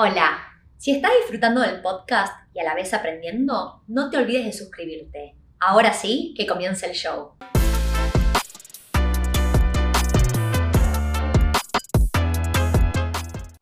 Hola, si estás disfrutando del podcast y a la vez aprendiendo, no te olvides de suscribirte. Ahora sí, que comience el show.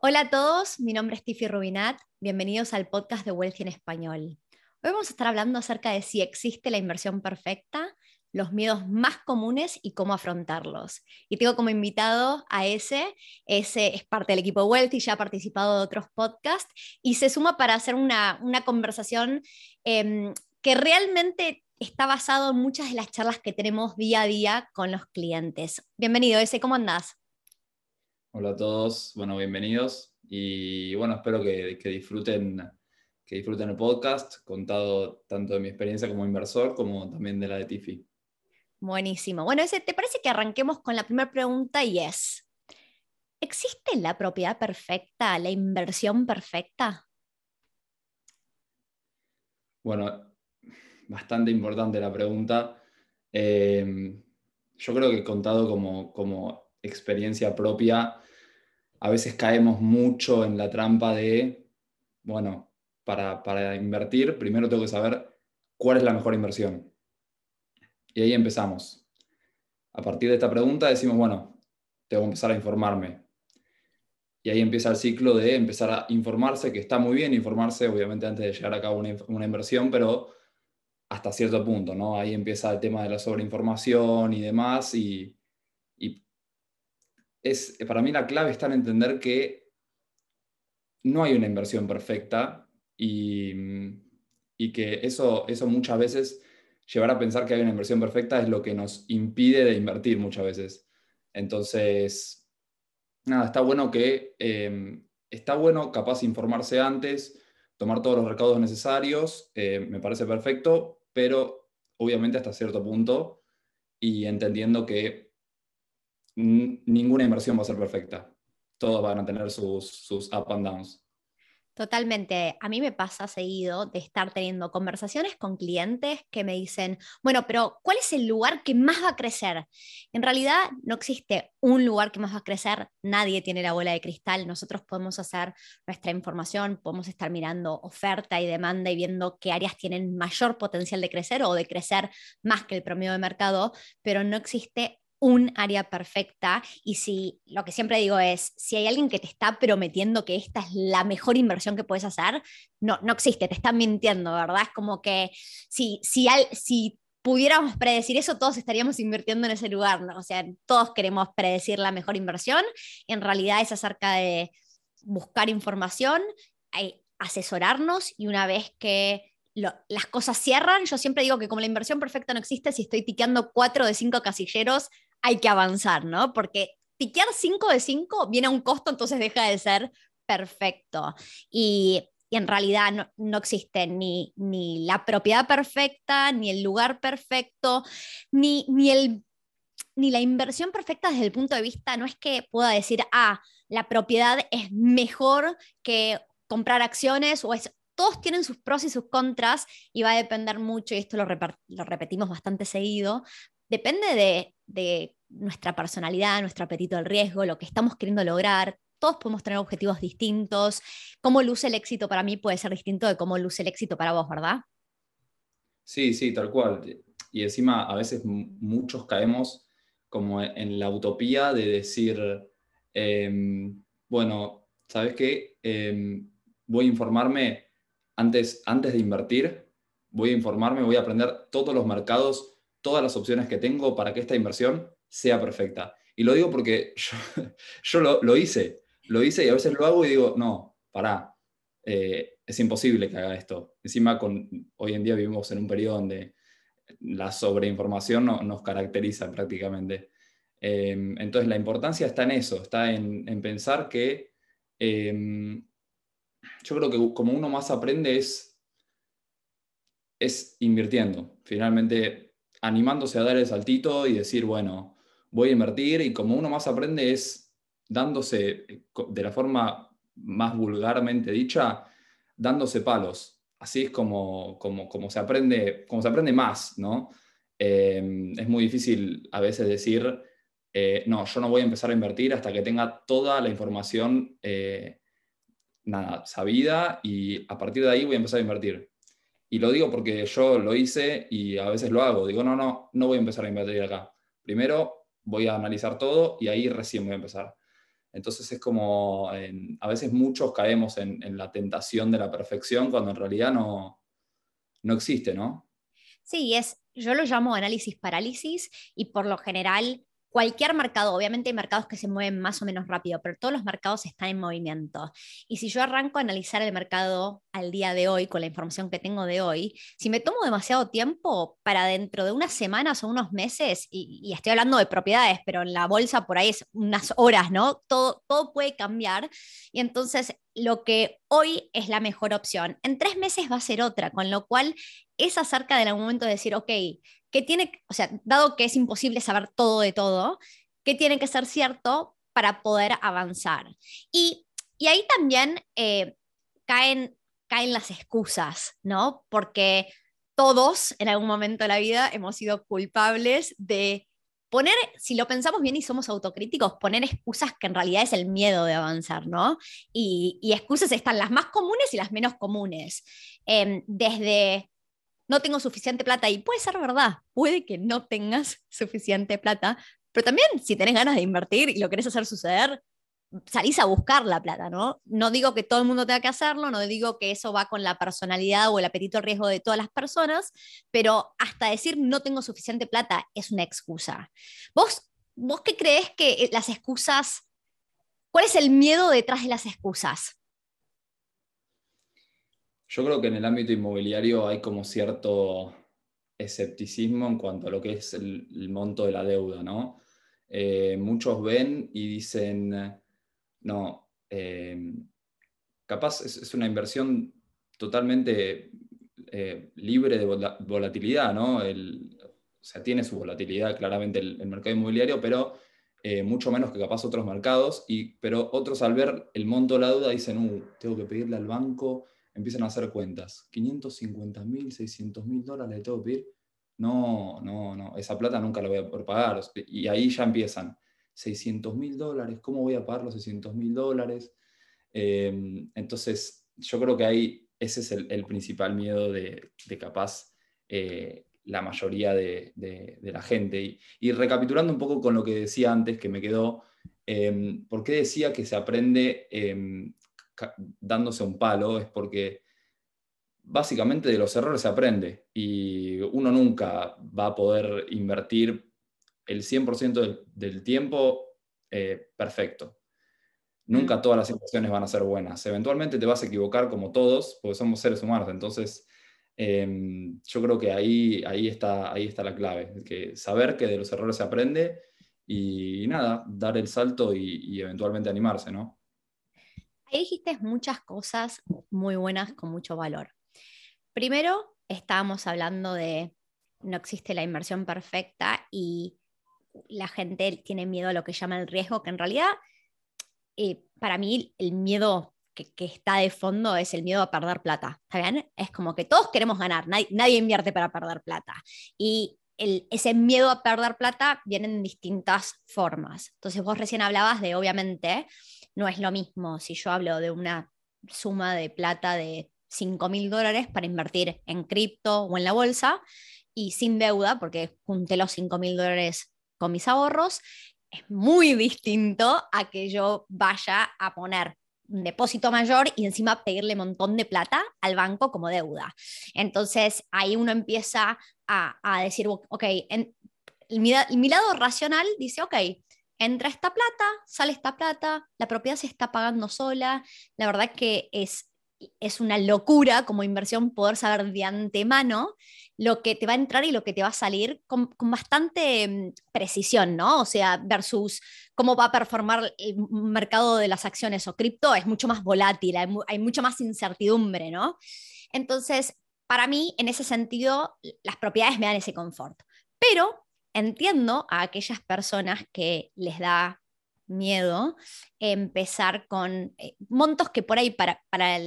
Hola a todos, mi nombre es Tiffy Rubinat, bienvenidos al podcast de Wealthy en Español. Hoy vamos a estar hablando acerca de si existe la inversión perfecta los miedos más comunes y cómo afrontarlos. Y tengo como invitado a ese, ese es parte del equipo Wealthy, ya ha participado de otros podcasts y se suma para hacer una, conversación em, que realmente está basado en muchas de las charlas que tenemos día a día con los clientes. Bienvenido, ese, ¿cómo andás? Hola a todos, bueno, bienvenidos y bueno, espero que, disfruten que disfruten el podcast, contado tanto de mi experiencia como inversor como también de la de Tiffy. Buenísimo. Bueno, ese, ¿te parece que arranquemos con la primera pregunta y es, ¿existe la propiedad perfecta, la inversión perfecta? Bueno, bastante importante la pregunta. Em, yo creo que contado como, como experiencia propia, a veces caemos mucho en la trampa de, bueno, para, para invertir, primero tengo que saber cuál es la mejor inversión. Y ahí empezamos. A partir de esta pregunta decimos, bueno, tengo que empezar a informarme. Y ahí empieza el ciclo de empezar a informarse, que está muy bien informarse, obviamente antes de llegar a cabo una, inversión, pero hasta cierto punto, ¿no? Ahí empieza el tema de la sobreinformación y demás. Y, es, para mí la clave está en entender que no hay una inversión perfecta y, y que eso, eso muchas veces llevar a pensar que hay una inversión perfecta es lo que nos impide de invertir muchas veces. Entonces, nada, está bueno que, eh, está bueno capaz informarse antes, tomar todos los recaudos necesarios, eh, me parece perfecto, pero obviamente hasta cierto punto y entendiendo que ninguna inversión va a ser perfecta. Todos van a tener sus, sus up and downs. Totalmente. A mí me pasa seguido de estar teniendo conversaciones con clientes que me dicen, bueno, pero ¿cuál es el lugar que más va a crecer? En realidad no existe un lugar que más va a crecer, nadie tiene la bola de cristal, nosotros podemos hacer nuestra información, podemos estar mirando oferta y demanda y viendo qué áreas tienen mayor potencial de crecer o de crecer más que el promedio de mercado, pero no existe un área perfecta y si lo que siempre digo es, si hay alguien que te está prometiendo que esta es la mejor inversión que puedes hacer, no, no existe, te están mintiendo, ¿verdad? Es como que si, si, si pudiéramos predecir eso, todos estaríamos invirtiendo en ese lugar, ¿no? O sea, todos queremos predecir la mejor inversión, en realidad es acerca de buscar información, asesorarnos y una vez que las cosas cierran, yo siempre digo que como la inversión perfecta no existe, si estoy tiqueando cuatro de cinco casilleros, hay que avanzar, ¿no? Porque tiquear 5 de 5 viene a un costo, entonces deja de ser perfecto. Y, en realidad no, existe ni, ni, la propiedad perfecta, ni el lugar perfecto, ni, ni, el, ni la inversión perfecta desde el punto de vista, no es que pueda decir, ah, la propiedad es mejor que comprar acciones o es todos tienen sus pros y sus contras y va a depender mucho, y esto lo, lo repetimos bastante seguido, depende de, nuestra personalidad, nuestro apetito al riesgo, lo que estamos queriendo lograr. Todos podemos tener objetivos distintos. Cómo luce el éxito para mí puede ser distinto de cómo luce el éxito para vos, ¿verdad? Sí, sí, tal cual. Y encima a veces muchos caemos como en la utopía de decir, em, bueno, ¿sabes qué? Em, voy a informarme antes, antes de invertir, voy a informarme, voy a aprender todos los mercados todas las opciones que tengo para que esta inversión sea perfecta. Y lo digo porque yo, lo, hice, lo hice y a veces lo hago y digo, no, pará, eh, es imposible que haga esto. Encima, con, hoy en día vivimos en un periodo donde la sobreinformación no, nos caracteriza prácticamente. Em, entonces, la importancia está en eso, está en, pensar que em, yo creo que como uno más aprende es, es invirtiendo. Finalmente, animándose a dar el saltito y decir, bueno, voy a invertir y como uno más aprende es dándose, eh, de la forma más vulgarmente dicha, dándose palos. Así es como, como, como se, aprende, como se aprende más, ¿no? Eh, es muy difícil a veces decir, eh, no, yo no voy a empezar a invertir hasta que tenga toda la información nada, sabida y a partir de ahí voy a empezar a invertir. Y lo digo porque yo lo hice y a veces lo hago. Digo, no, no, no voy a empezar a invertir acá. Primero voy a analizar todo y ahí recién voy a empezar. Entonces es como, a veces muchos caemos en, en, la tentación de la perfección cuando en realidad no, no existe, ¿no? Sí, es, yo lo llamo análisis parálisis y por lo general cualquier mercado, obviamente hay mercados que se mueven más o menos rápido, pero todos los mercados están en movimiento. Y si yo arranco a analizar el mercado al día de hoy, con la información que tengo de hoy, si me tomo demasiado tiempo para dentro de unas semanas o unos meses, y, estoy hablando de propiedades, pero en la bolsa por ahí es unas horas, ¿no? Todo, todo puede cambiar. Y entonces lo que hoy es la mejor opción, en tres meses va a ser otra, con lo cual es acerca del momento de decir, ok, ¿qué tiene, o sea, dado que es imposible saber todo de todo, qué tiene que ser cierto para poder avanzar? Y, ahí también eh, caen, caen las excusas, ¿no? Porque todos en algún momento de la vida hemos sido culpables de poner, si lo pensamos bien y somos autocríticos, poner excusas que en realidad es el miedo de avanzar, ¿no? Y, excusas están las más comunes y las menos comunes. Em, desde no tengo suficiente plata y puede ser verdad, puede que no tengas suficiente plata, pero también si tenés ganas de invertir y lo querés hacer suceder, salís a buscar la plata, ¿no? No digo que todo el mundo tenga que hacerlo, no digo que eso va con la personalidad o el apetito al riesgo de todas las personas, pero hasta decir no tengo suficiente plata es una excusa. ¿Vos, vos qué crees que las excusas, cuál es el miedo detrás de las excusas? Yo creo que en el ámbito inmobiliario hay como cierto escepticismo en cuanto a lo que es el, monto de la deuda, ¿no? Eh, muchos ven y dicen, no, eh, capaz es, una inversión totalmente eh, libre de volatilidad, ¿no? o sea, tiene su volatilidad claramente el, mercado inmobiliario, pero mucho menos que capaz otros mercados, y, pero otros al ver el monto de la deuda dicen, uh, tengo que pedirle al banco empiezan a hacer cuentas. 550 mil, 600 mil dólares le tengo que pedir. No, no, no, esa plata nunca la voy a poder pagar. Y ahí ya empiezan. 600 mil dólares, ¿cómo voy a pagar los 600 mil dólares? Em, entonces, yo creo que ahí ese es el, principal miedo de, capaz eh, la mayoría de, la gente. Y, recapitulando un poco con lo que decía antes, que me quedó, eh, ¿por qué decía que se aprende dándose un palo es porque básicamente de los errores se aprende y uno nunca va a poder invertir el 100% del, tiempo eh, perfecto. Nunca todas las situaciones van a ser buenas. Eventualmente te vas a equivocar como todos, porque somos seres humanos. Entonces, em, yo creo que ahí, ahí, está, ahí está la clave, que saber que de los errores se aprende y, nada, dar el salto y, y eventualmente animarse, ¿no? Ahí dijiste muchas cosas muy buenas con mucho valor. Primero, estábamos hablando de no existe la inversión perfecta y la gente tiene miedo a lo que llama el riesgo, que en realidad eh, para mí el miedo que, está de fondo es el miedo a perder plata. ¿Está bien? Es como que todos queremos ganar, nadie, invierte para perder plata. Y ese miedo a perder plata viene en distintas formas. Entonces vos recién hablabas de, obviamente, no es lo mismo si yo hablo de una suma de plata de 5 mil dólares para invertir en cripto o en la bolsa y sin deuda, porque junté los 5 mil dólares con mis ahorros, es muy distinto a que yo vaya a poner un depósito mayor y encima pedirle un montón de plata al banco como deuda. Entonces ahí uno empieza a, decir, ok, en, mi, mi lado racional dice, ok, entra esta plata, sale esta plata, la propiedad se está pagando sola. La verdad que es, es una locura como inversión poder saber de antemano lo que te va a entrar y lo que te va a salir con, bastante mm, precisión, ¿no? O sea, versus cómo va a performar el mercado de las acciones o cripto, es mucho más volátil, hay, hay mucha más incertidumbre, ¿no? Entonces, para mí, en ese sentido, las propiedades me dan ese confort. Pero entiendo a aquellas personas que les da miedo empezar con eh, montos que por ahí para, para,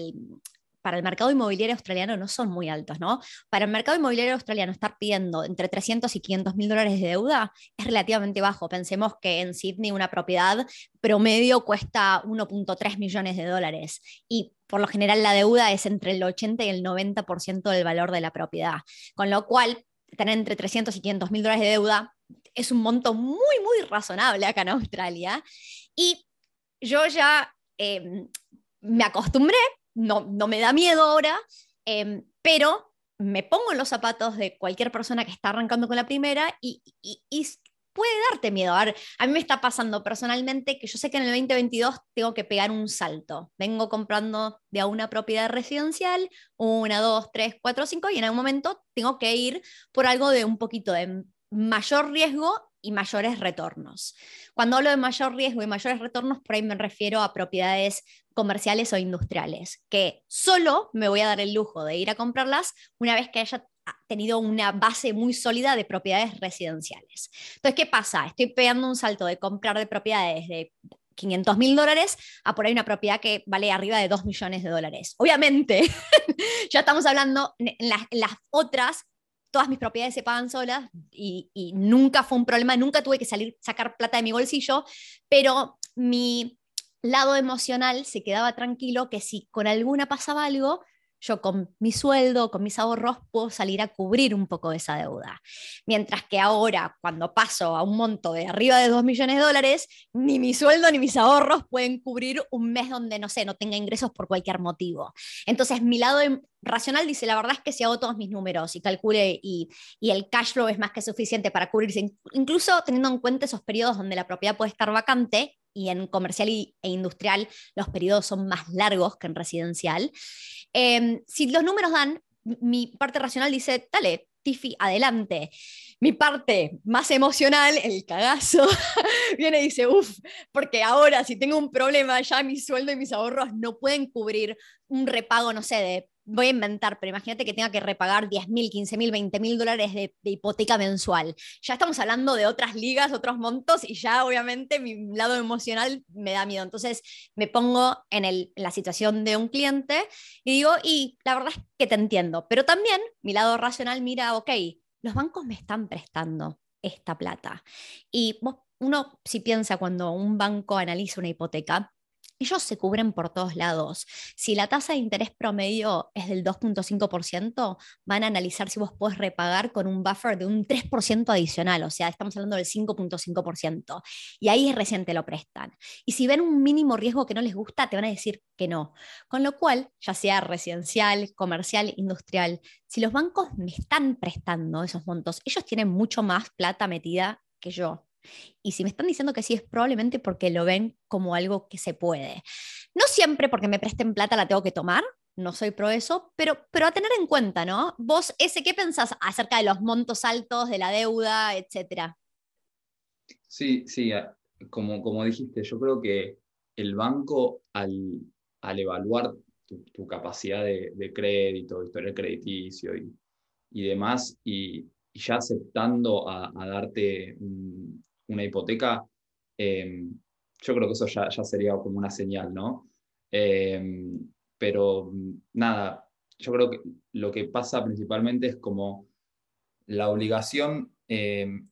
para el mercado inmobiliario australiano no son muy altos, ¿no? Para el mercado inmobiliario australiano estar pidiendo entre 300 y 500 mil dólares de deuda es relativamente bajo. Pensemos que en Sydney una propiedad promedio cuesta 1.3 millones de dólares y por lo general la deuda es entre el 80 y el 90% del valor de la propiedad, con lo cual tener entre 300 y 500 mil dólares de deuda es un monto muy, muy razonable acá en Australia. Y yo ya em, me acostumbré, no, no me da miedo ahora, em, pero me pongo en los zapatos de cualquier persona que está arrancando con la primera y, puede darte miedo. A, a mí me está pasando personalmente que yo sé que en el 2022 tengo que pegar un salto. Vengo comprando de a una propiedad residencial, una, dos, tres, cuatro, cinco, y en algún momento tengo que ir por algo de un poquito de mayor riesgo y mayores retornos. Cuando hablo de mayor riesgo y mayores retornos, por ahí me refiero a propiedades comerciales o industriales, que solo me voy a dar el lujo de ir a comprarlas una vez que haya tenido una base muy sólida de propiedades residenciales. Entonces, ¿qué pasa? Estoy pegando un salto de comprar de propiedades de 500 mil dólares a por ahí una propiedad que vale arriba de 2 millones de dólares. Obviamente, ya estamos hablando en las, en las otras todas mis propiedades se pagan solas y, nunca fue un problema, nunca tuve que salir, sacar plata de mi bolsillo, pero mi lado emocional se quedaba tranquilo que si con alguna pasaba algo, yo con mi sueldo, con mis ahorros, puedo salir a cubrir un poco de esa deuda. Mientras que ahora, cuando paso a un monto de arriba de 2 millones de dólares, ni mi sueldo ni mis ahorros pueden cubrir un mes donde, no sé, no tenga ingresos por cualquier motivo. Entonces, mi lado em, racional dice, la verdad es que si hago todos mis números y calcule y, y el cash flow es más que suficiente para cubrirse, incluso teniendo en cuenta esos periodos donde la propiedad puede estar vacante, y en comercial e industrial los periodos son más largos que en residencial. Em, si los números dan, mi parte racional dice, dale, Tiffy, adelante. Mi parte más emocional, el cagazo, viene y dice, uff, porque ahora si tengo un problema, ya mi sueldo y mis ahorros no pueden cubrir un repago, no sé, de voy a inventar, pero imagínate que tenga que repagar 10 mil, 15 mil, 20 mil dólares de, hipoteca mensual. Ya estamos hablando de otras ligas, otros montos, y ya obviamente mi lado emocional me da miedo. Entonces me pongo en, la situación de un cliente y digo, y la verdad es que te entiendo, pero también mi lado racional mira, ok, los bancos me están prestando esta plata. Y uno si piensa cuando un banco analiza una hipoteca, ellos se cubren por todos lados. Si la tasa de interés promedio es del 2.5%, van a analizar si vos podés repagar con un buffer de un 3% adicional, o sea, estamos hablando del 5.5%. Y ahí recién te lo prestan. Y si ven un mínimo riesgo que no les gusta, te van a decir que no. Con lo cual, ya sea residencial, comercial, industrial, si los bancos me están prestando esos montos, ellos tienen mucho más plata metida que yo. Y si me están diciendo que sí, es probablemente porque lo ven como algo que se puede. No siempre porque me presten plata la tengo que tomar, no soy pro eso, pero, pero a tener en cuenta, ¿no? Vos, ese, ¿qué pensás acerca de los montos altos, de la deuda, etcétera? Sí, sí, como, como dijiste, yo creo que el banco al, al evaluar tu, capacidad de, crédito, historial crediticio y, y demás, y, ya aceptando a, darte una hipoteca, em, yo creo que eso ya, sería como una señal, ¿no? Em, pero nada, yo creo que lo que pasa principalmente es como la obligación, em,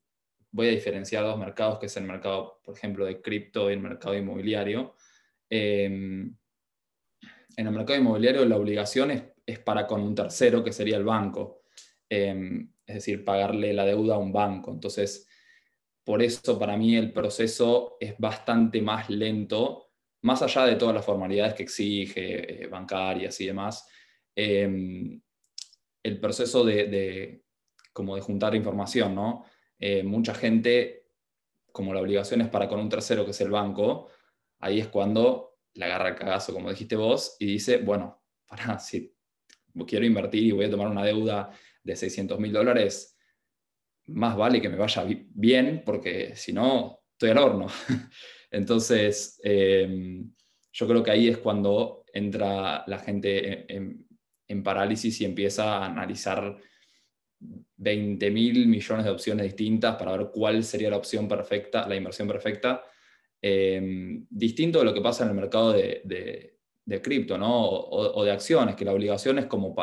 voy a diferenciar dos mercados, que es el mercado, por ejemplo, de cripto y el mercado inmobiliario. en el mercado inmobiliario la obligación es, para con un tercero, que sería el banco, es decir, pagarle la deuda a un banco. Entonces, por eso para mí el proceso es bastante más lento, más allá de todas las formalidades que exige, eh, bancarias y demás. Em, el proceso de, como de juntar información, ¿no? Eh, mucha gente, como la obligación es para con un tercero que es el banco, ahí es cuando le agarra el cagazo, como dijiste vos, y dice, bueno, para, si quiero invertir y voy a tomar una deuda de 600 mil dólares, más vale que me vaya bien, porque si no, estoy al horno. Entonces, em, yo creo que ahí es cuando entra la gente en, parálisis y empieza a analizar 20 mil millones de opciones distintas para ver cuál sería la opción perfecta, la inversión perfecta. Em, distinto de lo que pasa en el mercado de, cripto, ¿no? O, de acciones, que la obligación es como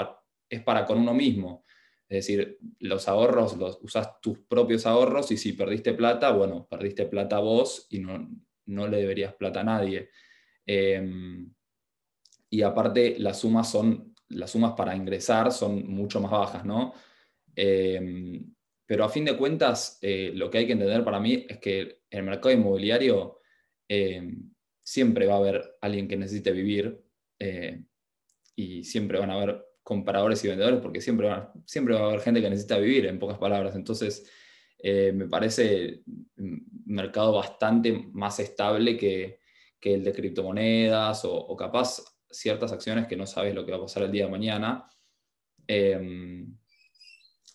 es para con uno mismo. Es decir, los ahorros, los, usas tus propios ahorros y si perdiste plata, bueno, perdiste plata vos y no, no le deberías plata a nadie. Em, y aparte, las sumas, son, las sumas para ingresar son mucho más bajas, ¿no? Em, pero a fin de cuentas, eh, lo que hay que entender para mí es que el mercado inmobiliario em, siempre va a haber alguien que necesite vivir eh, y siempre van a haber compradores y vendedores porque siempre, siempre va a haber gente que necesita vivir, en pocas palabras. Entonces, eh, me parece un mercado bastante más estable que, el de criptomonedas o, capaz ciertas acciones que no sabes lo que va a pasar el día de mañana. Em,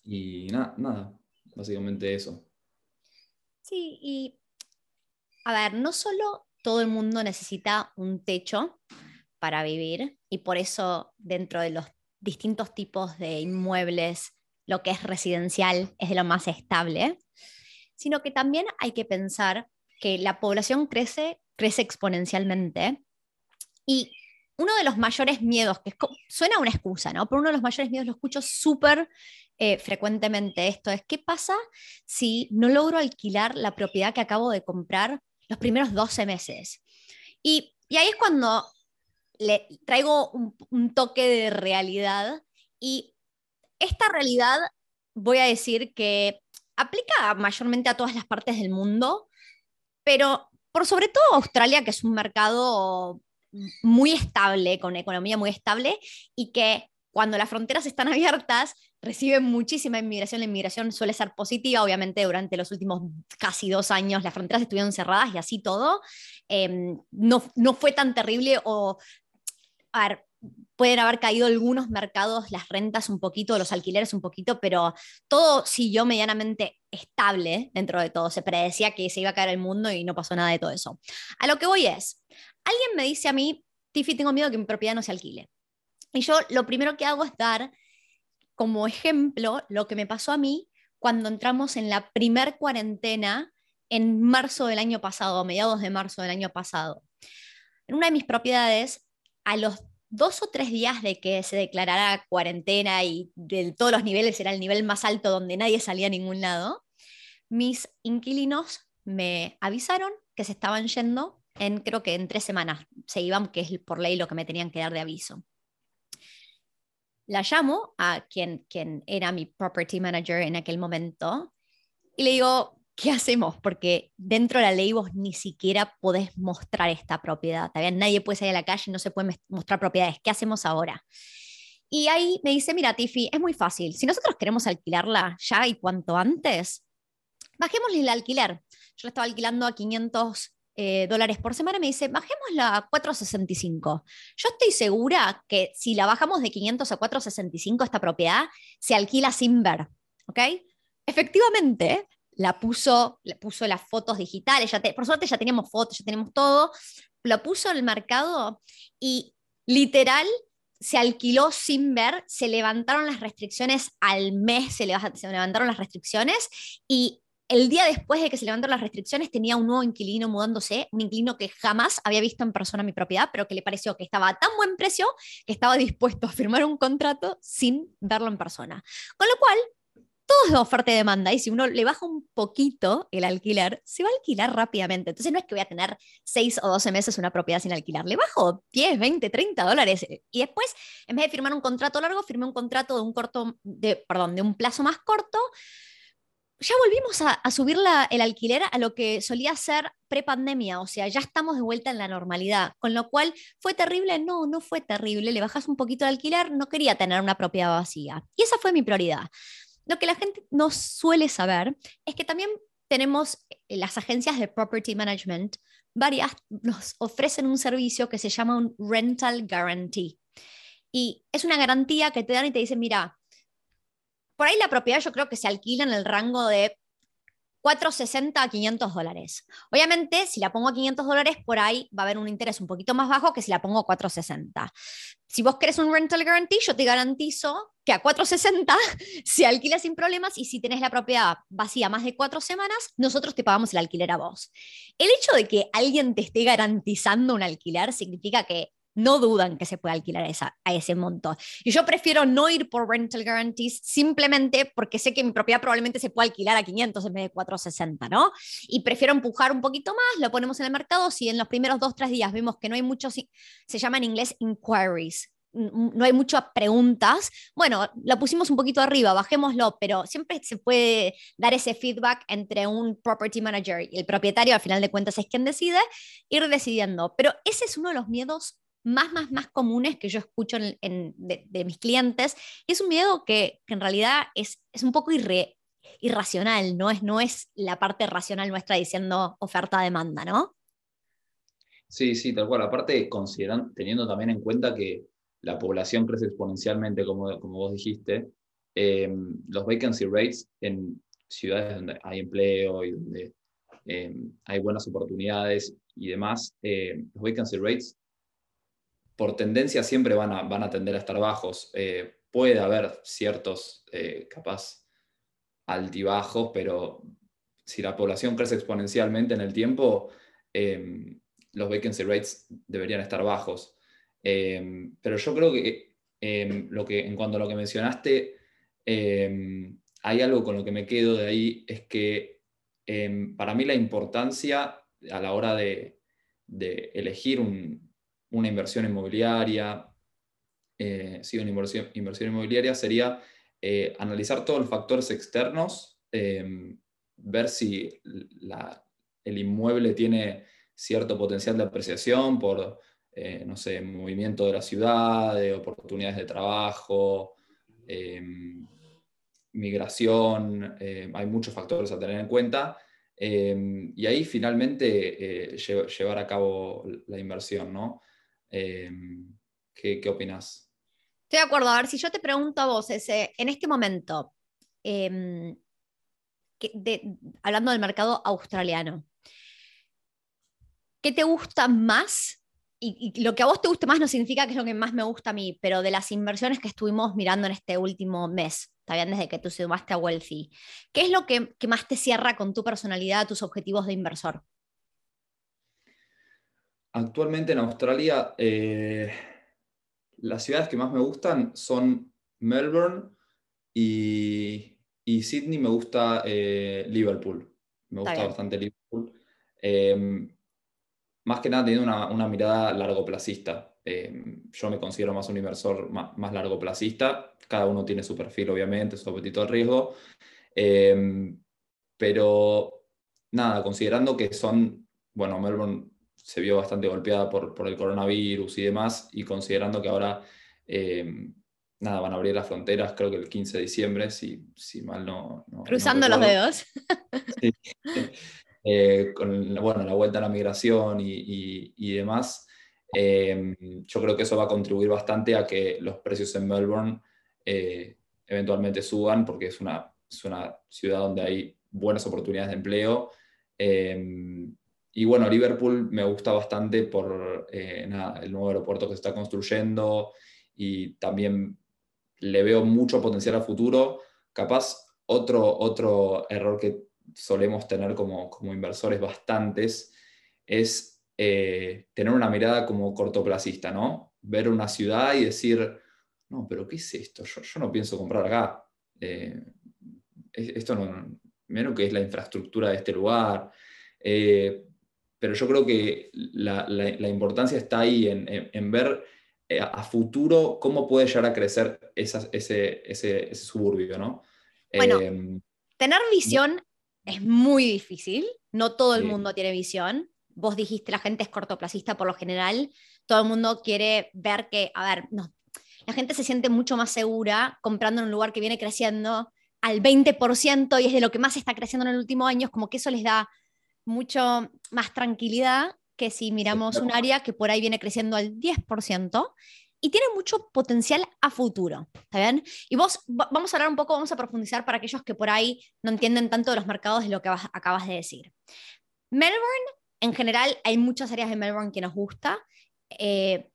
y nada, nada, básicamente eso. Sí, y a ver, no solo todo el mundo necesita un techo para vivir y por eso dentro de los distintos tipos de inmuebles, lo que es residencial es de lo más estable, sino que también hay que pensar que la población crece, crece exponencialmente y uno de los mayores miedos, que suena una excusa, ¿no? Pero uno de los mayores miedos, lo escucho súper eh, frecuentemente, esto es, ¿qué pasa si no logro alquilar la propiedad que acabo de comprar los primeros 12 meses? Y, y ahí es cuando le traigo un, toque de realidad y esta realidad voy a decir que aplica mayormente a todas las partes del mundo, pero por sobre todo Australia, que es un mercado muy estable, con economía muy estable, y que cuando las fronteras están abiertas recibe muchísima inmigración. La inmigración suele ser positiva, obviamente durante los últimos casi dos años las fronteras estuvieron cerradas y así todo. Em, no, no fue tan terrible o pueden haber caído algunos mercados, las rentas un poquito, los alquileres un poquito, pero todo siguió medianamente estable dentro de todo. Se predecía que se iba a caer el mundo y no pasó nada de todo eso. A lo que voy es, alguien me dice a mí, Tiffy, tengo miedo que mi propiedad no se alquile. Y yo lo primero que hago es dar como ejemplo lo que me pasó a mí cuando entramos en la primer cuarentena en marzo del año pasado, mediados de marzo del año pasado. En una de mis propiedades a los dos o tres días de que se declarara cuarentena y de todos los niveles era el nivel más alto donde nadie salía a ningún lado, mis inquilinos me avisaron que se estaban yendo en creo que en tres semanas se iban, que es por ley lo que me tenían que dar de aviso. La llamo a quien, quien era mi property manager en aquel momento y le digo, ¿qué hacemos? Porque dentro de la ley vos ni siquiera podés mostrar esta propiedad. Todavía nadie puede salir a la calle y no se puede mostrar propiedades. ¿Qué hacemos ahora? Y ahí me dice, mira, Tiffy, es muy fácil. Si nosotros queremos alquilarla ya y cuanto antes, bajémosle el alquiler. Yo la estaba alquilando a 500 eh, dólares por semana me dice, bajémosla a 465. Yo estoy segura que si la bajamos de 500 a 465, esta propiedad se alquila sin ver. ¿Ok? Efectivamente, la puso, le puso las fotos digitales, por suerte ya teníamos fotos, ya tenemos todo, lo puso el mercado y literal se alquiló sin ver, se levantaron las restricciones al mes, se, levantaron las restricciones y el día después de que se levantaron las restricciones tenía un nuevo inquilino mudándose, un inquilino que jamás había visto en persona mi propiedad, pero que le pareció que estaba a tan buen precio que estaba dispuesto a firmar un contrato sin verlo en persona. Con lo cual, todo es oferta y demanda, y si uno le baja un poquito el alquiler, se va a alquilar rápidamente. Entonces no es que voy a tener 6 o 12 meses una propiedad sin alquilar, le bajo 10, 20, 30 dólares. Y después, en vez de firmar un contrato largo, firmé un contrato de un corto, de, perdón, de un plazo más corto. Ya volvimos a, subir el alquiler a lo que solía ser pre-pandemia, o sea, ya estamos de vuelta en la normalidad, con lo cual fue terrible, no, no fue terrible, le bajas un poquito el alquiler, no quería tener una propiedad vacía. Y esa fue mi prioridad. Lo que la gente no suele saber es que también tenemos eh, las agencias de property management, varias nos ofrecen un servicio que se llama un rental guarantee. Y es una garantía que te dan y te dicen, mira, por ahí la propiedad yo creo que se alquila en el rango de 460 a 500 dólares. Obviamente, si la pongo a 500 dólares, por ahí va a haber un interés un poquito más bajo que si la pongo a 460. Si vos querés un rental guarantee, yo te garantizo que a 460 se alquila sin problemas y si tenés la propiedad vacía más de cuatro semanas, nosotros te pagamos el alquiler a vos. El hecho de que alguien te esté garantizando un alquiler significa que no dudan que se puede alquilar esa, a ese monto. Y yo prefiero no ir por rental guarantees simplemente porque sé que mi propiedad probablemente se puede alquilar a 500 en vez de 460, ¿no? Y prefiero empujar un poquito más, lo ponemos en el mercado. Si en los primeros dos, tres días vemos que no hay muchos, se llama en inglés inquiries, no hay muchas preguntas, bueno, lo pusimos un poquito arriba, bajémoslo, pero siempre se puede dar ese feedback entre un property manager y el propietario, al final de cuentas es quien decide, ir decidiendo. Pero ese es uno de los miedos más, más, más comunes que yo escucho de, mis clientes. Y es un miedo que, en realidad es, es un poco irracional, ¿no? Es, no es la parte racional nuestra diciendo oferta-demanda, ¿no? Sí, sí, tal cual. Aparte, consideran, teniendo también en cuenta que la población crece exponencialmente, como, como vos dijiste, em, los vacancy rates en ciudades donde hay empleo y donde em, hay buenas oportunidades y demás, em, los vacancy rates por tendencia siempre van a, van a tender a estar bajos. Eh, puede haber ciertos, eh, capaz, altibajos, pero si la población crece exponencialmente en el tiempo, los vacancy rates deberían estar bajos. Em, pero yo creo que, em, lo que en cuanto a lo que mencionaste, em, hay algo con lo que me quedo de ahí, es que para mí la importancia a la hora de, elegir una inversión inmobiliaria, eh, sí, una inversión, inmobiliaria sería eh, analizar todos los factores externos, ver si el inmueble tiene cierto potencial de apreciación por eh, no sé, movimiento de la ciudad, de oportunidades de trabajo, em, migración, em, hay muchos factores a tener en cuenta. Em, y ahí finalmente eh, llevar a cabo la inversión, ¿no? ¿Qué, ¿Qué opinas? Estoy de acuerdo. A ver, si yo te pregunto a vos, ese, en este momento, hablando del mercado australiano, ¿qué te gusta más y, lo que a vos te guste más no significa que es lo que más me gusta a mí, pero de las inversiones que estuvimos mirando en este último mes, bien desde que tú sumaste a Wealthy, ¿qué es lo que, más te cierra con tu personalidad, tus objetivos de inversor? Actualmente en Australia, eh, las ciudades que más me gustan son Melbourne y, Sydney, me gusta eh, Liverpool. Me gusta bastante Liverpool. Eh, más que nada teniendo una, mirada largoplacista. Eh, yo me considero más un inversor más, largo largoplacista, cada uno tiene su perfil obviamente, su apetito de riesgo, eh, pero nada, considerando que son, bueno, Melbourne se vio bastante golpeada por, por el coronavirus y demás, y considerando que ahora, eh, nada, van a abrir las fronteras, creo que el 15 de diciembre, si, si mal no... Cruzando los dedos. Sí. Eh, con bueno, la vuelta a la migración y, demás, eh, yo creo que eso va a contribuir bastante a que los precios en Melbourne eh, eventualmente suban, porque es una, es una ciudad donde hay buenas oportunidades de empleo. Y bueno, Liverpool me gusta bastante por el nuevo aeropuerto que se está construyendo y también le veo mucho potencial a futuro. Capaz otro, otro error que solemos tener como, inversores bastantes es eh, tener una mirada como cortoplacista, ¿no? Ver una ciudad y decir, no, pero ¿qué es esto? Yo, no pienso comprar acá. Eh, esto no, menos que es la infraestructura de este lugar. Eh, pero yo creo que la, importancia está ahí en, ver a futuro cómo puede llegar a crecer ese, ese, suburbio, ¿no? Bueno, tener visión es muy difícil, no todo el mundo tiene visión. Vos dijiste, la gente es cortoplacista por lo general, todo el mundo quiere ver que, a ver, no, la gente se siente mucho más segura comprando en un lugar que viene creciendo al 20% y es de lo que más está creciendo en el último año, es como que eso les da mucho más tranquilidad que si miramos un área que por ahí viene creciendo al 10% y tiene mucho potencial a futuro, ¿está bien? Y vos, vamos a hablar un poco, vamos a profundizar para aquellos que por ahí no entienden tanto de los mercados de lo que acabas de decir. Melbourne, en general, hay muchas áreas de Melbourne que nos gusta. Eh,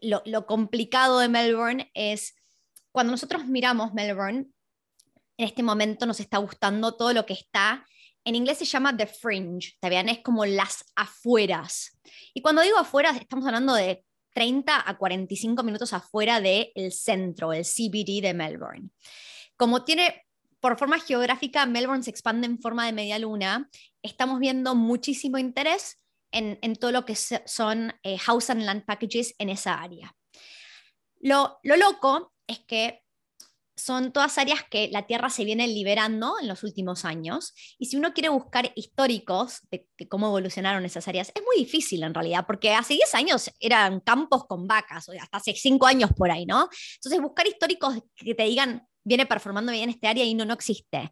lo, lo complicado de Melbourne es cuando nosotros miramos Melbourne, en este momento nos está gustando todo lo que está en inglés se llama the fringe, ¿está bien? Es como las afueras. Y cuando digo afueras, estamos hablando de 30 a 45 minutos afuera del centro, el CBD de Melbourne. Como tiene, por forma geográfica, Melbourne se expande en forma de media luna, estamos viendo muchísimo interés en, todo lo que son eh, house and land packages en esa área. Lo, lo loco es que son todas áreas que la Tierra se viene liberando en los últimos años. Y si uno quiere buscar históricos de, cómo evolucionaron esas áreas, es muy difícil en realidad, porque hace 10 años eran campos con vacas, o hasta hace 5 años por ahí, ¿no? Entonces, buscar históricos que te digan, viene performando bien este área y no, no existe.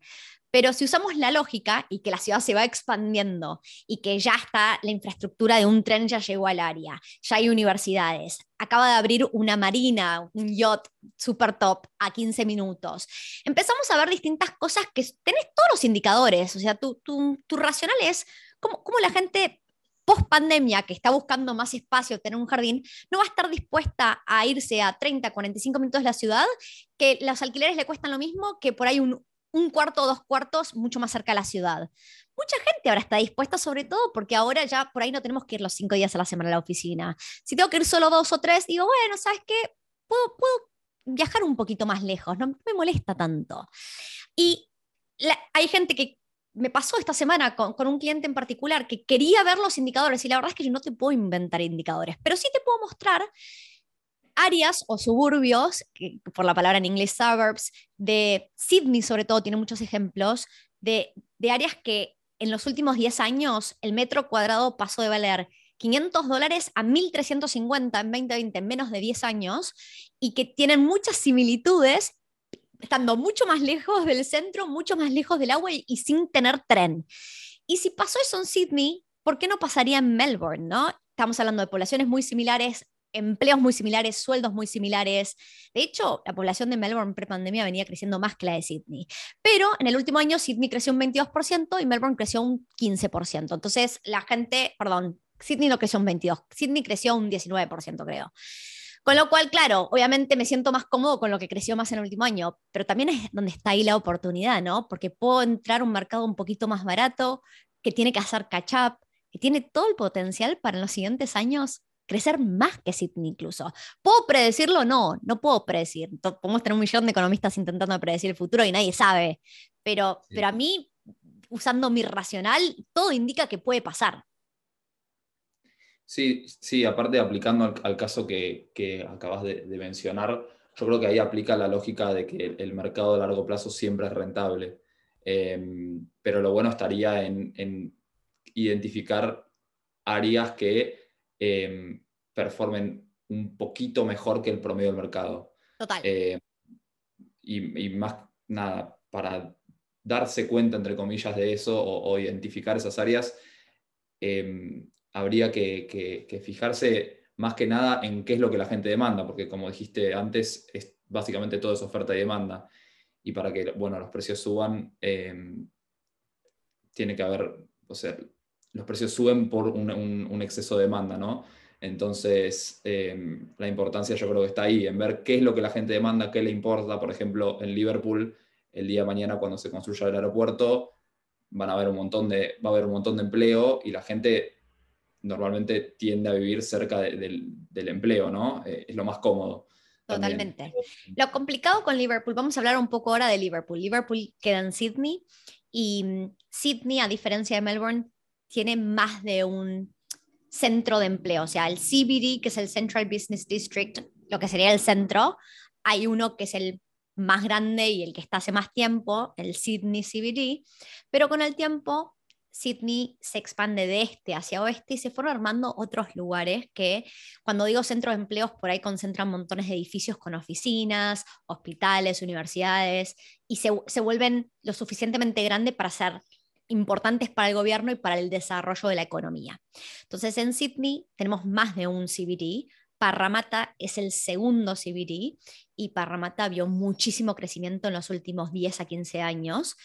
Pero si usamos la lógica y que la ciudad se va expandiendo y que ya está la infraestructura de un tren ya llegó al área, ya hay universidades, acaba de abrir una marina, un yacht super top a 15 minutos, empezamos a ver distintas cosas que tenés todos los indicadores, o sea, tu, tu, tu racional es cómo, cómo la gente post pandemia que está buscando más espacio, tener un jardín, no va a estar dispuesta a irse a 30, 45 minutos de la ciudad, que los alquileres le cuestan lo mismo que por ahí un, un cuarto o dos cuartos mucho más cerca de la ciudad. Mucha gente ahora está dispuesta, sobre todo porque ahora ya por ahí no tenemos que ir los cinco días a la semana a la oficina. Si tengo que ir solo dos o tres, digo, bueno, ¿sabes qué? Puedo, puedo viajar un poquito más lejos, no me molesta tanto. Y hay gente que me pasó esta semana con, con, un cliente en particular que quería ver los indicadores y la verdad es que yo no te puedo inventar indicadores, pero sí te puedo mostrar áreas o suburbios, por la palabra en inglés suburbs, de Sydney sobre todo, tiene muchos ejemplos, de, de áreas que en los últimos 10 años el metro cuadrado pasó de valer 500 dólares a 1.350 en 2020, en menos de 10 años, y que tienen muchas similitudes, estando mucho más lejos del centro, mucho más lejos del agua y, y sin tener tren. Y si pasó eso en Sydney, ¿por qué no pasaría en Melbourne? ¿no? Estamos hablando de poblaciones muy similares, empleos muy similares, sueldos muy similares. De hecho, la población de Melbourne pre-pandemia venía creciendo más que la de Sydney. Pero en el último año Sydney creció un 22% y Melbourne creció un 15%. Entonces, la gente, perdón, Sydney no creció un 22%, Sydney creció un 19%, creo. Con lo cual, claro, obviamente me siento más cómodo con lo que creció más en el último año, pero también es donde está ahí la oportunidad, ¿no? Porque puedo entrar a un mercado un poquito más barato, que tiene que hacer catch-up, que tiene todo el potencial para en los siguientes años crecer más que Sydney incluso. ¿Puedo predecirlo? No, no puedo predecir. Podemos tener un millón de economistas intentando predecir el futuro y nadie sabe. Pero, pero a mí, usando mi racional, todo indica que puede pasar. Sí, sí, aparte aplicando al, caso que, acabas de, mencionar, yo creo que ahí aplica la lógica de que el mercado a largo plazo siempre es rentable. Em, pero lo bueno estaría en, en identificar áreas que Em, performen un poquito mejor que el promedio del mercado. Total. Eh, y, más nada, para darse cuenta, entre comillas, de eso o, identificar esas áreas, em, habría que, fijarse más que nada en qué es lo que la gente demanda, porque como dijiste antes, es básicamente todo es oferta y demanda. Y para que bueno, los precios suban, em, tiene que haber, o sea, los precios suben por un, exceso de demanda, ¿no? Entonces, em, la importancia yo creo que está ahí, en ver qué es lo que la gente demanda, qué le importa. Por ejemplo, en Liverpool, el día de mañana cuando se construya el aeropuerto, van a haber un montón de, va a haber un montón de empleo y la gente normalmente tiende a vivir cerca del, empleo, ¿no? Eh, es lo más cómodo. Totalmente. Lo complicado con Liverpool, vamos a hablar un poco ahora de Liverpool. Liverpool queda en Sydney y mm, Sydney, a diferencia de Melbourne, tiene más de un centro de empleo, o sea, el CBD, que es el Central Business District, lo que sería el centro, hay uno que es el más grande y el que está hace más tiempo, el Sydney CBD, pero con el tiempo Sydney se expande de este hacia oeste y se fueron armando otros lugares que, cuando digo centros de empleos, por ahí concentran montones de edificios con oficinas, hospitales, universidades, y se, se vuelven lo suficientemente grande para ser importantes para el gobierno y para el desarrollo de la economía. Entonces, en Sydney tenemos más de un CBD. Parramatta es el segundo CBD y Parramatta vio muchísimo crecimiento en los últimos 10 a 15 años.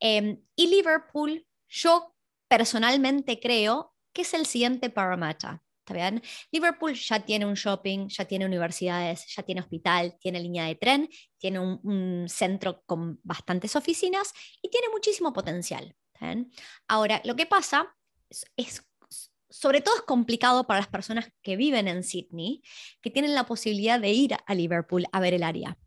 Em, y Liverpool, yo personalmente creo que es el siguiente Parramatta. ¿Está bien? Liverpool ya tiene un shopping, ya tiene universidades, ya tiene hospital, tiene línea de tren, tiene un, un centro con bastantes oficinas y tiene muchísimo potencial. Ahora, lo que pasa es, sobre todo es complicado para las personas que viven en Sydney, que tienen la posibilidad de ir a Liverpool a ver el área.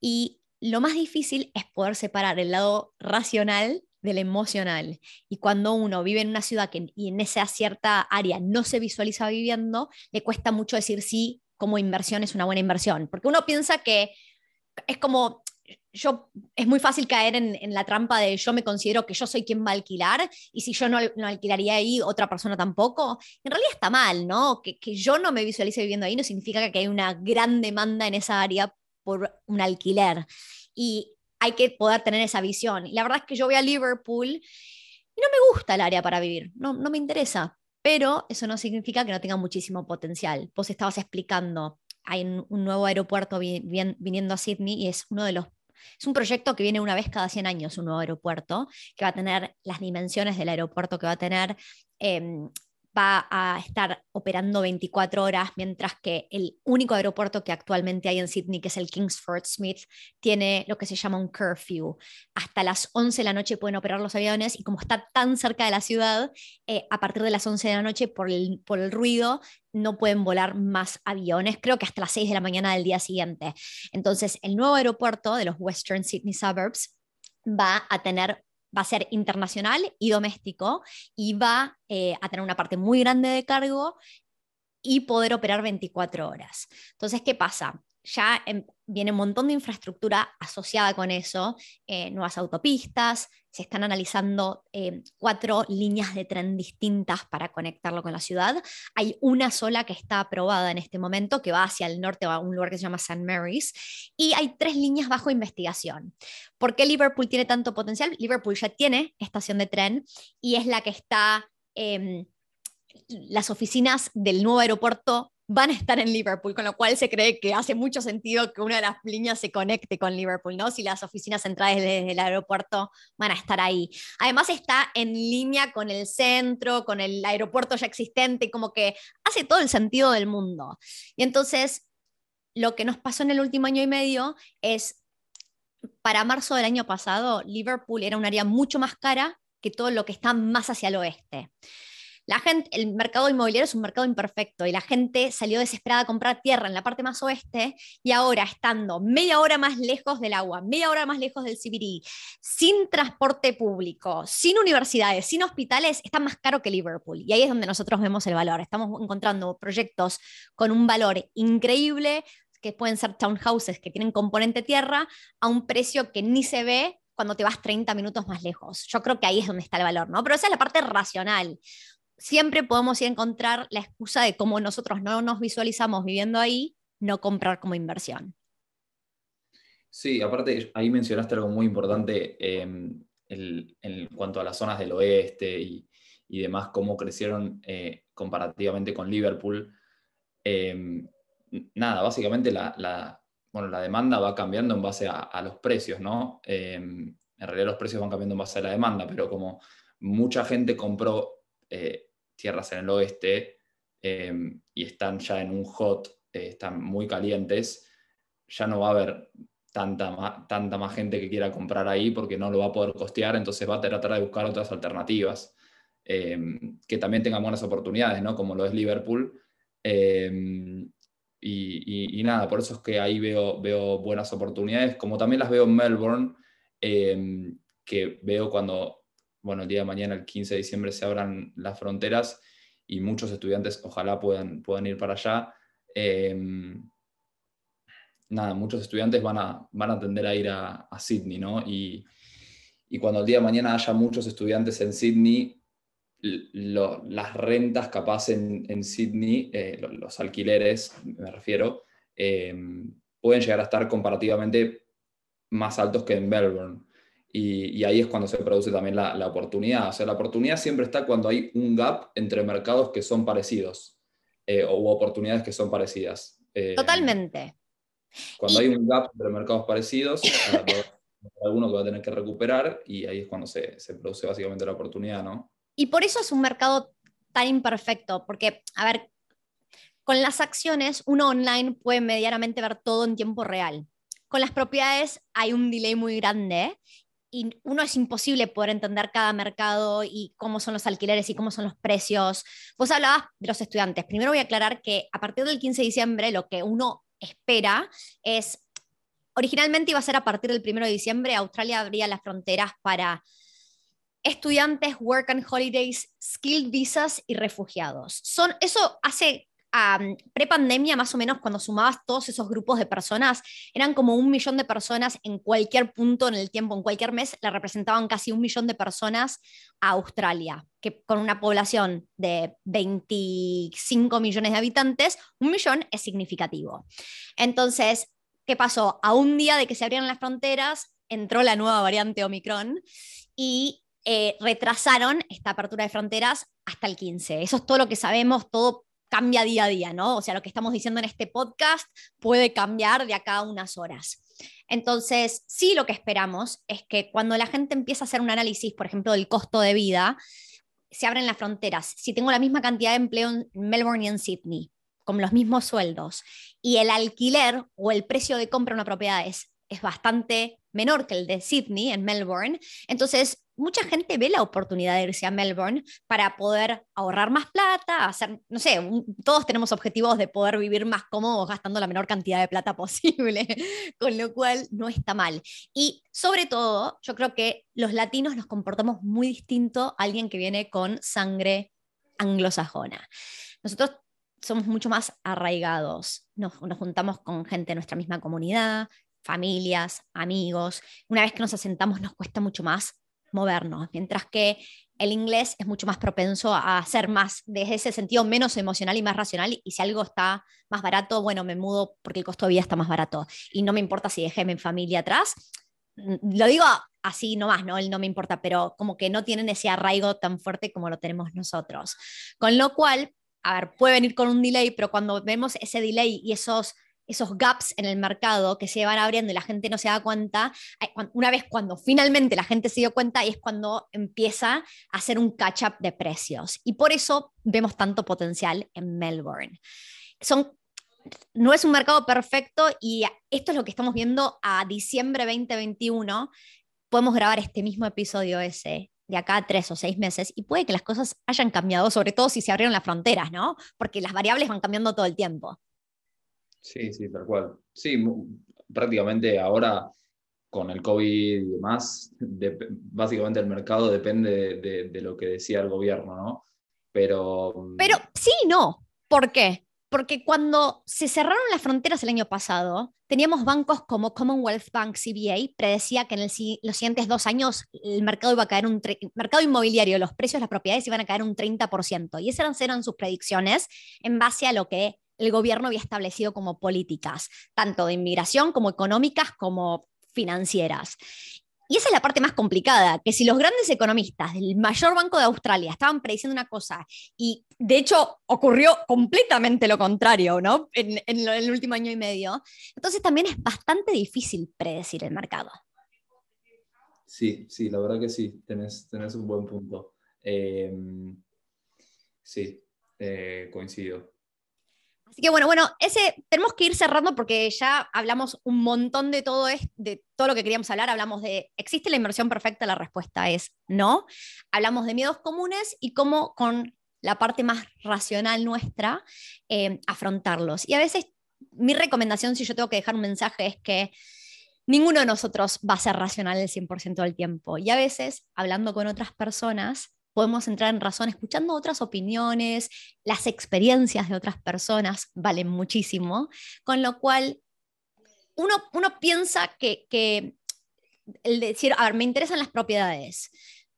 Y lo más difícil es poder separar el lado racional del emocional. Y cuando uno vive en una ciudad que, y en esa cierta área no se visualiza viviendo, le cuesta mucho decir sí como inversión es una buena inversión. Porque uno piensa que es como, yo, es muy fácil caer en, la trampa de yo me considero que yo soy quien va a alquilar y si yo no, no alquilaría ahí, otra persona tampoco. En realidad está mal, ¿no? Que, que yo no me visualice viviendo ahí no significa que hay una gran demanda en esa área por un alquiler. Y hay que poder tener esa visión. Y la verdad es que yo voy a Liverpool y no me gusta el área para vivir, no, no me interesa. Pero eso no significa que no tenga muchísimo potencial. Vos estabas explicando, hay un nuevo aeropuerto viniendo a Sydney y es uno de los es un proyecto que viene una vez cada 100 años, un nuevo aeropuerto, que va a tener las dimensiones del aeropuerto que va a tener, em, va a estar operando 24 horas, mientras que el único aeropuerto que actualmente hay en Sydney, que es el Kingsford Smith, tiene lo que se llama un curfew. Hasta las 11 de la noche pueden operar los aviones y como está tan cerca de la ciudad, eh, a partir de las 11 de la noche, por el, por el ruido, no pueden volar más aviones, creo que hasta las 6 de la mañana del día siguiente. Entonces, el nuevo aeropuerto de los Western Sydney Suburbs va a tener va a ser internacional y doméstico y va eh, a tener una parte muy grande de cargo y poder operar 24 horas. Entonces, ¿qué pasa? Ya viene un montón de infraestructura asociada con eso, eh, nuevas autopistas, se están analizando eh, cuatro líneas de tren distintas para conectarlo con la ciudad. Hay una sola que está aprobada en este momento, que va hacia el norte, a un lugar que se llama St. Mary's, y hay tres líneas bajo investigación. ¿Por qué Liverpool tiene tanto potencial? Liverpool ya tiene estación de tren y es la que está... Em, las oficinas del nuevo aeropuerto van a estar en Liverpool, con lo cual se cree que hace mucho sentido que una de las líneas se conecte con Liverpool, ¿no? Si las oficinas centrales del aeropuerto van a estar ahí. Además está en línea con el centro, con el aeropuerto ya existente, como que hace todo el sentido del mundo. Y entonces, lo que nos pasó en el último año y medio es, para marzo del año pasado, Liverpool era un área mucho más cara que todo lo que está más hacia el oeste. La gente, el mercado inmobiliario es un mercado imperfecto y la gente salió desesperada a comprar tierra en la parte más oeste y ahora estando media hora más lejos del agua, media hora más lejos del CBD, sin transporte público, sin universidades, sin hospitales, está más caro que Liverpool. Y ahí es donde nosotros vemos el valor. Estamos encontrando proyectos con un valor increíble que pueden ser townhouses que tienen componente tierra a un precio que ni se ve cuando te vas 30 minutos más lejos. Yo creo que ahí es donde está el valor, ¿no? Pero esa es la parte racional siempre podemos encontrar la excusa de cómo nosotros no nos visualizamos viviendo ahí, no comprar como inversión. Sí, aparte ahí mencionaste algo muy importante em, en cuanto a las zonas del oeste y, demás, cómo crecieron eh, comparativamente con Liverpool. Em, nada, básicamente la, bueno, la demanda va cambiando en base a, los precios, ¿no? Em, en realidad los precios van cambiando en base a la demanda, pero como mucha gente compró eh, tierras en el oeste em, y están ya en un hot, eh, están muy calientes, ya no va a haber tanta, tanta más gente que quiera comprar ahí porque no lo va a poder costear, entonces va a tratar de buscar otras alternativas em, que también tengan buenas oportunidades, ¿no? como lo es Liverpool. Em, y, nada, por eso es que ahí veo, veo buenas oportunidades, como también las veo en Melbourne, que veo cuando bueno, el día de mañana, el 15 de diciembre, se abran las fronteras y muchos estudiantes ojalá puedan, puedan ir para allá. Em, nada, muchos estudiantes van a, van a tender a ir a, Sydney, ¿no? Y, cuando el día de mañana haya muchos estudiantes en Sydney, las rentas capaz en, en Sydney, eh, los, alquileres, me refiero, em, pueden llegar a estar comparativamente más altos que en Melbourne. Y, ahí es cuando se produce también la, oportunidad. O sea, la oportunidad siempre está cuando hay un gap entre mercados que son parecidos eh, o oportunidades que son parecidas. Eh, Totalmente. Cuando hay un gap entre mercados parecidos, hay alguno que va a tener que recuperar y ahí es cuando se, se produce básicamente la oportunidad, ¿no? Y por eso es un mercado tan imperfecto, porque, a ver, con las acciones uno online puede medianamente ver todo en tiempo real. Con las propiedades hay un delay muy grande y uno es imposible poder entender cada mercado y cómo son los alquileres y cómo son los precios. Vos hablabas de los estudiantes. Primero voy a aclarar que a partir del 15 de diciembre lo que uno espera es, originalmente iba a ser a partir del 1 de diciembre, Australia abría las fronteras para estudiantes, work and holidays, skilled visas y refugiados. Son, eso hace pre-pandemia, más o menos, cuando sumabas todos esos grupos de personas, eran como un millón de personas en cualquier punto en el tiempo, en cualquier mes, le representaban casi un millón de personas a Australia, que con una población de 25 millones de habitantes, un millón es significativo. Entonces, ¿qué pasó? A un día de que se abrieron las fronteras, entró la nueva variante Omicron y eh, retrasaron esta apertura de fronteras hasta el 15. Eso es todo lo que sabemos, todo cambia día a día, ¿no? O sea, lo que estamos diciendo en este podcast puede cambiar de acá a unas horas. Entonces, sí lo que esperamos es que cuando la gente empieza a hacer un análisis, por ejemplo, del costo de vida, se abren las fronteras. Si tengo la misma cantidad de empleo en Melbourne y en Sydney, con los mismos sueldos, y el alquiler o el precio de compra de una propiedad es, es bastante menor que el de Sydney, en Melbourne, entonces mucha gente ve la oportunidad de irse a Melbourne para poder ahorrar más plata, hacer, no sé, todos tenemos objetivos de poder vivir más cómodos gastando la menor cantidad de plata posible, con lo cual no está mal. Y sobre todo, yo creo que los latinos nos comportamos muy distinto a alguien que viene con sangre anglosajona. Nosotros somos mucho más arraigados, nos, nos juntamos con gente de nuestra misma comunidad, familias, amigos. Una vez que nos asentamos nos cuesta mucho más movernos, mientras que el inglés es mucho más propenso a ser más, desde ese sentido, menos emocional y más racional. Y si algo está más barato, bueno, me mudo porque el costo de vida está más barato. Y no me importa si dejé mi familia atrás. Mm, lo digo así nomás, ¿no? Él no me importa, pero como que no tienen ese arraigo tan fuerte como lo tenemos nosotros. Con lo cual, a ver, puede venir con un delay, pero cuando vemos ese delay y esos esos gaps en el mercado que se van abriendo y la gente no se da cuenta, una vez cuando finalmente la gente se dio cuenta y es cuando empieza a hacer un catch-up de precios. Y por eso vemos tanto potencial en Melbourne. Son, no es un mercado perfecto y esto es lo que estamos viendo a diciembre 2021. Podemos grabar este mismo episodio ese de acá a tres o seis meses y puede que las cosas hayan cambiado, sobre todo si se abrieron las fronteras, ¿no? Porque las variables van cambiando todo el tiempo. Sí, sí, tal cual. Sí, prácticamente ahora con el COVID y demás, básicamente el mercado depende de, lo que decía el gobierno, ¿no? Pero... Mm, Pero sí, no. ¿Por qué? Porque cuando se cerraron las fronteras el año pasado, teníamos bancos como Commonwealth Bank CBA, predecía que en los siguientes dos años el mercado iba a caer un mercado inmobiliario, los precios de las propiedades iban a caer un 30%. Y esas eran sus predicciones en base a lo que el gobierno había establecido como políticas, tanto de inmigración como económicas como financieras. Y esa es la parte más complicada, que si los grandes economistas del mayor banco de Australia estaban prediciendo una cosa y de hecho ocurrió completamente lo contrario, ¿no? En, el último año y medio, entonces también es bastante difícil predecir el mercado. Sí, sí, la verdad que sí, tenés, un buen punto. Eh, sí, eh, coincido. Así que bueno, bueno, tenemos que ir cerrando porque ya hablamos un montón de todo, de todo lo que queríamos hablar. Hablamos de, ¿existe la inversión perfecta? La respuesta es no. Hablamos de miedos comunes y cómo con la parte más racional nuestra eh, afrontarlos. Y a veces mi recomendación, si yo tengo que dejar un mensaje, es que ninguno de nosotros va a ser racional el 100% del tiempo. Y a veces, hablando con otras personas, podemos entrar en razón escuchando otras opiniones, las experiencias de otras personas valen muchísimo, con lo cual uno, uno piensa que, que el decir, a ver, me interesan las propiedades,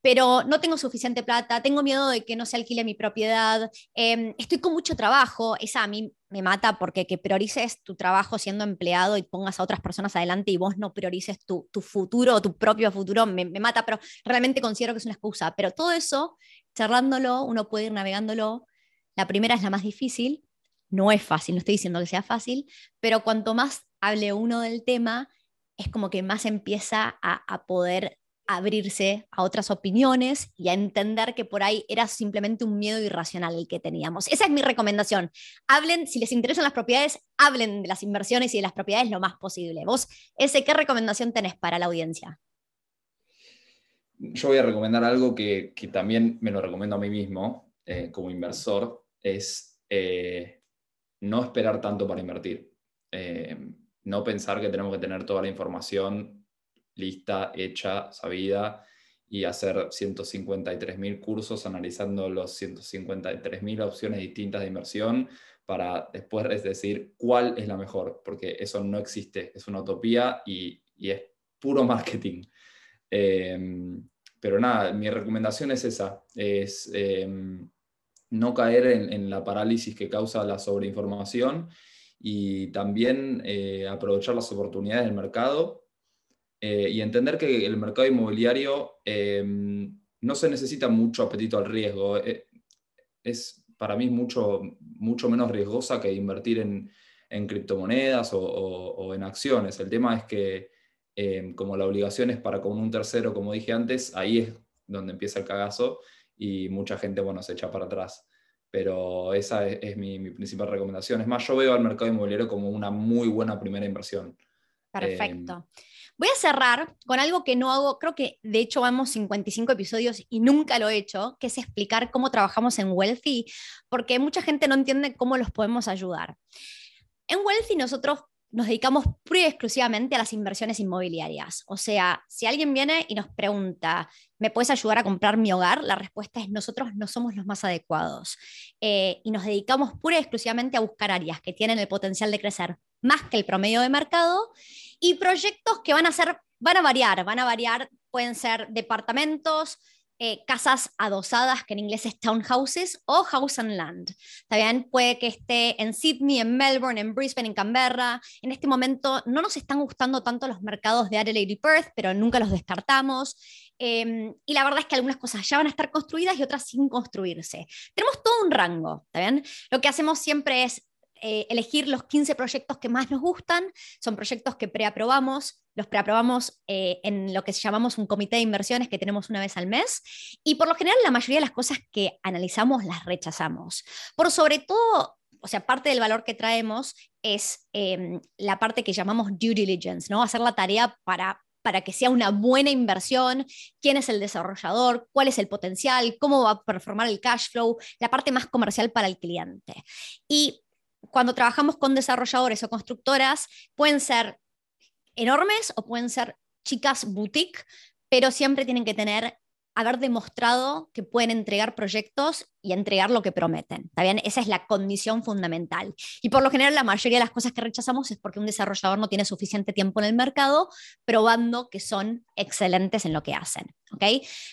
pero no tengo suficiente plata, tengo miedo de que no se alquile mi propiedad, em, estoy con mucho trabajo, esa a mí me mata porque que priorices tu trabajo siendo empleado y pongas a otras personas adelante y vos no priorices tu, tu futuro, tu propio futuro, me, mata, pero realmente considero que es una excusa. Pero todo eso, charlándolo, uno puede ir navegándolo. La primera es la más difícil, no es fácil, no estoy diciendo que sea fácil, pero cuanto más hable uno del tema, es como que más empieza a poder abrirse a otras opiniones y a entender que por ahí era simplemente un miedo irracional el que teníamos. Esa es mi recomendación. Hablen, si les interesan las propiedades, hablen de las inversiones y de las propiedades lo más posible. Vos, ese, ¿qué recomendación tenés para la audiencia? yo voy a recomendar algo que, también me lo recomiendo a mí mismo eh, como inversor, es eh, no esperar tanto para invertir. Eh, no pensar que tenemos que tener toda la información lista, hecha, sabida y hacer 153.000 cursos analizando los 153.000 opciones distintas de inversión para después decir cuál es la mejor, porque eso no existe, es una utopía y, es puro marketing. Em, pero nada, mi recomendación es esa, es em, no caer en, la parálisis que causa la sobreinformación y también eh, aprovechar las oportunidades del mercado eh, y entender que el mercado inmobiliario em, no se necesita mucho apetito al riesgo. Eh, es para mí mucho, mucho menos riesgosa que invertir en, criptomonedas o, en acciones. El tema es que como la obligación es para con un tercero, como dije antes, ahí es donde empieza el cagazo y mucha gente bueno, se echa para atrás. Pero esa es, mi, mi, principal recomendación. Es más, yo veo al mercado inmobiliario como una muy buena primera inversión. Perfecto. Voy a cerrar con algo que no hago, creo que de hecho vamos 55 episodios y nunca lo he hecho, que es explicar cómo trabajamos en Wealthy, porque mucha gente no entiende cómo los podemos ayudar. En Wealthy nosotros nos dedicamos pura y exclusivamente a las inversiones inmobiliarias. O sea, si alguien viene y nos pregunta, ¿me puedes ayudar a comprar mi hogar? La respuesta es nosotros no somos los más adecuados. Eh, y nos dedicamos pura y exclusivamente a buscar áreas que tienen el potencial de crecer más que el promedio de mercado y proyectos que van a ser, van a variar, van a variar, pueden ser departamentos, eh, casas adosadas, que en inglés es townhouses, o house and land. También puede que esté en Sydney, en Melbourne, en Brisbane, en Canberra. En este momento no nos están gustando tanto los mercados de Adelaide y Perth, pero nunca los descartamos. Em, y la verdad es que algunas cosas ya van a estar construidas y otras sin construirse. Tenemos todo un rango, ¿está bien? Lo que hacemos siempre es eh, elegir los 15 proyectos que más nos gustan. Son proyectos que preaprobamos, los preaprobamos eh, en lo que llamamos un comité de inversiones que tenemos una vez al mes. Y por lo general, la mayoría de las cosas que analizamos las rechazamos. Por sobre todo, o sea, parte del valor que traemos es em, la parte que llamamos due diligence, ¿no? Hacer la tarea para para que sea una buena inversión, quién es el desarrollador, cuál es el potencial, cómo va a performar el cash flow, la parte más comercial para el cliente. Y cuando trabajamos con desarrolladores o constructoras, pueden ser enormes o pueden ser chicas boutique, pero siempre tienen que tener haber demostrado que pueden entregar proyectos y entregar lo que prometen. ¿Está bien? Esa es la condición fundamental. Y por lo general la mayoría de las cosas que rechazamos es porque un desarrollador no tiene suficiente tiempo en el mercado probando que son excelentes en lo que hacen. ¿ok?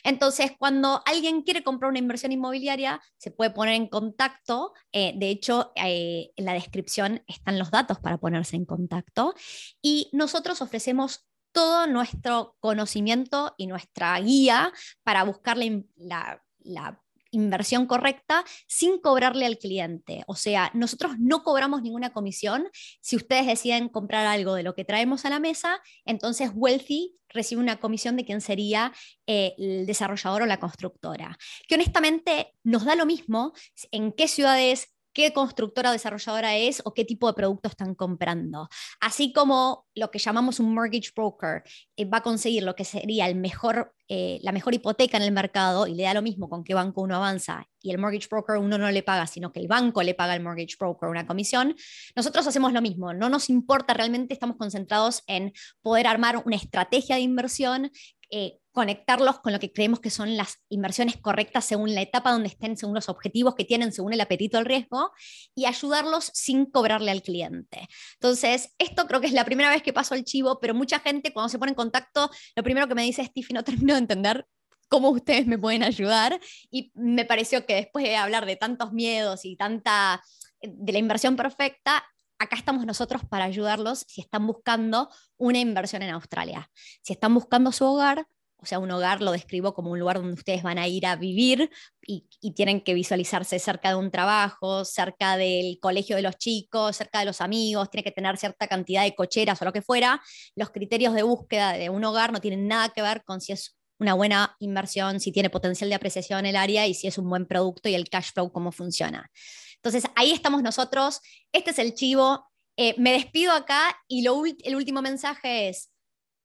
Entonces, cuando alguien quiere comprar una inversión inmobiliaria, se puede poner en contacto. Eh, de hecho, eh, en la descripción están los datos para ponerse en contacto. Y nosotros ofrecemos todo nuestro conocimiento y nuestra guía para buscar la, inversión correcta sin cobrarle al cliente. O sea, nosotros no cobramos ninguna comisión. Si ustedes deciden comprar algo de lo que traemos a la mesa, entonces Wealthy recibe una comisión de quien sería eh, el desarrollador o la constructora. Que honestamente nos da lo mismo en qué ciudades, qué constructora o desarrolladora es o qué tipo de producto están comprando. Así como lo que llamamos un mortgage broker eh, va a conseguir lo que sería eh, la mejor hipoteca en el mercado y le da lo mismo con qué banco uno avanza y el mortgage broker uno no le paga, sino que el banco le paga al mortgage broker una comisión, nosotros hacemos lo mismo. No nos importa, realmente estamos concentrados en poder armar una estrategia de inversión eh, conectarlos con lo que creemos que son las inversiones correctas según la etapa donde estén, según los objetivos que tienen, según el apetito al riesgo, y ayudarlos sin cobrarle al cliente. Entonces, esto creo que es la primera vez que paso el chivo, pero mucha gente cuando se pone en contacto, lo primero que me dice es, Tiffy, no termino de entender cómo ustedes me pueden ayudar, y me pareció que después de hablar de tantos miedos y tanta de la inversión perfecta, acá estamos nosotros para ayudarlos si están buscando una inversión en Australia. Si están buscando su hogar, o sea, un hogar lo describo como un lugar donde ustedes van a ir a vivir y, tienen que visualizarse cerca de un trabajo, cerca del colegio de los chicos, cerca de los amigos, tiene que tener cierta cantidad de cocheras o lo que fuera. Los criterios de búsqueda de un hogar no tienen nada que ver con si es una buena inversión, si tiene potencial de apreciación en el área y si es un buen producto y el cash flow cómo funciona. Entonces, ahí estamos nosotros. Este es el chivo. Eh, me despido acá y lo, el último mensaje es,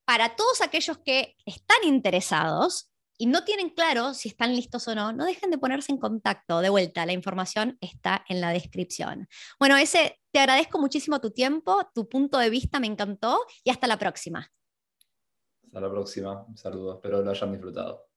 para todos aquellos que están interesados, y no tienen claro si están listos o no, no dejen de ponerse en contacto. De vuelta, la información está en la descripción. Bueno, ese, te agradezco muchísimo tu tiempo, tu punto de vista me encantó y hasta la próxima. Hasta la próxima. Un saludo, espero lo hayan disfrutado.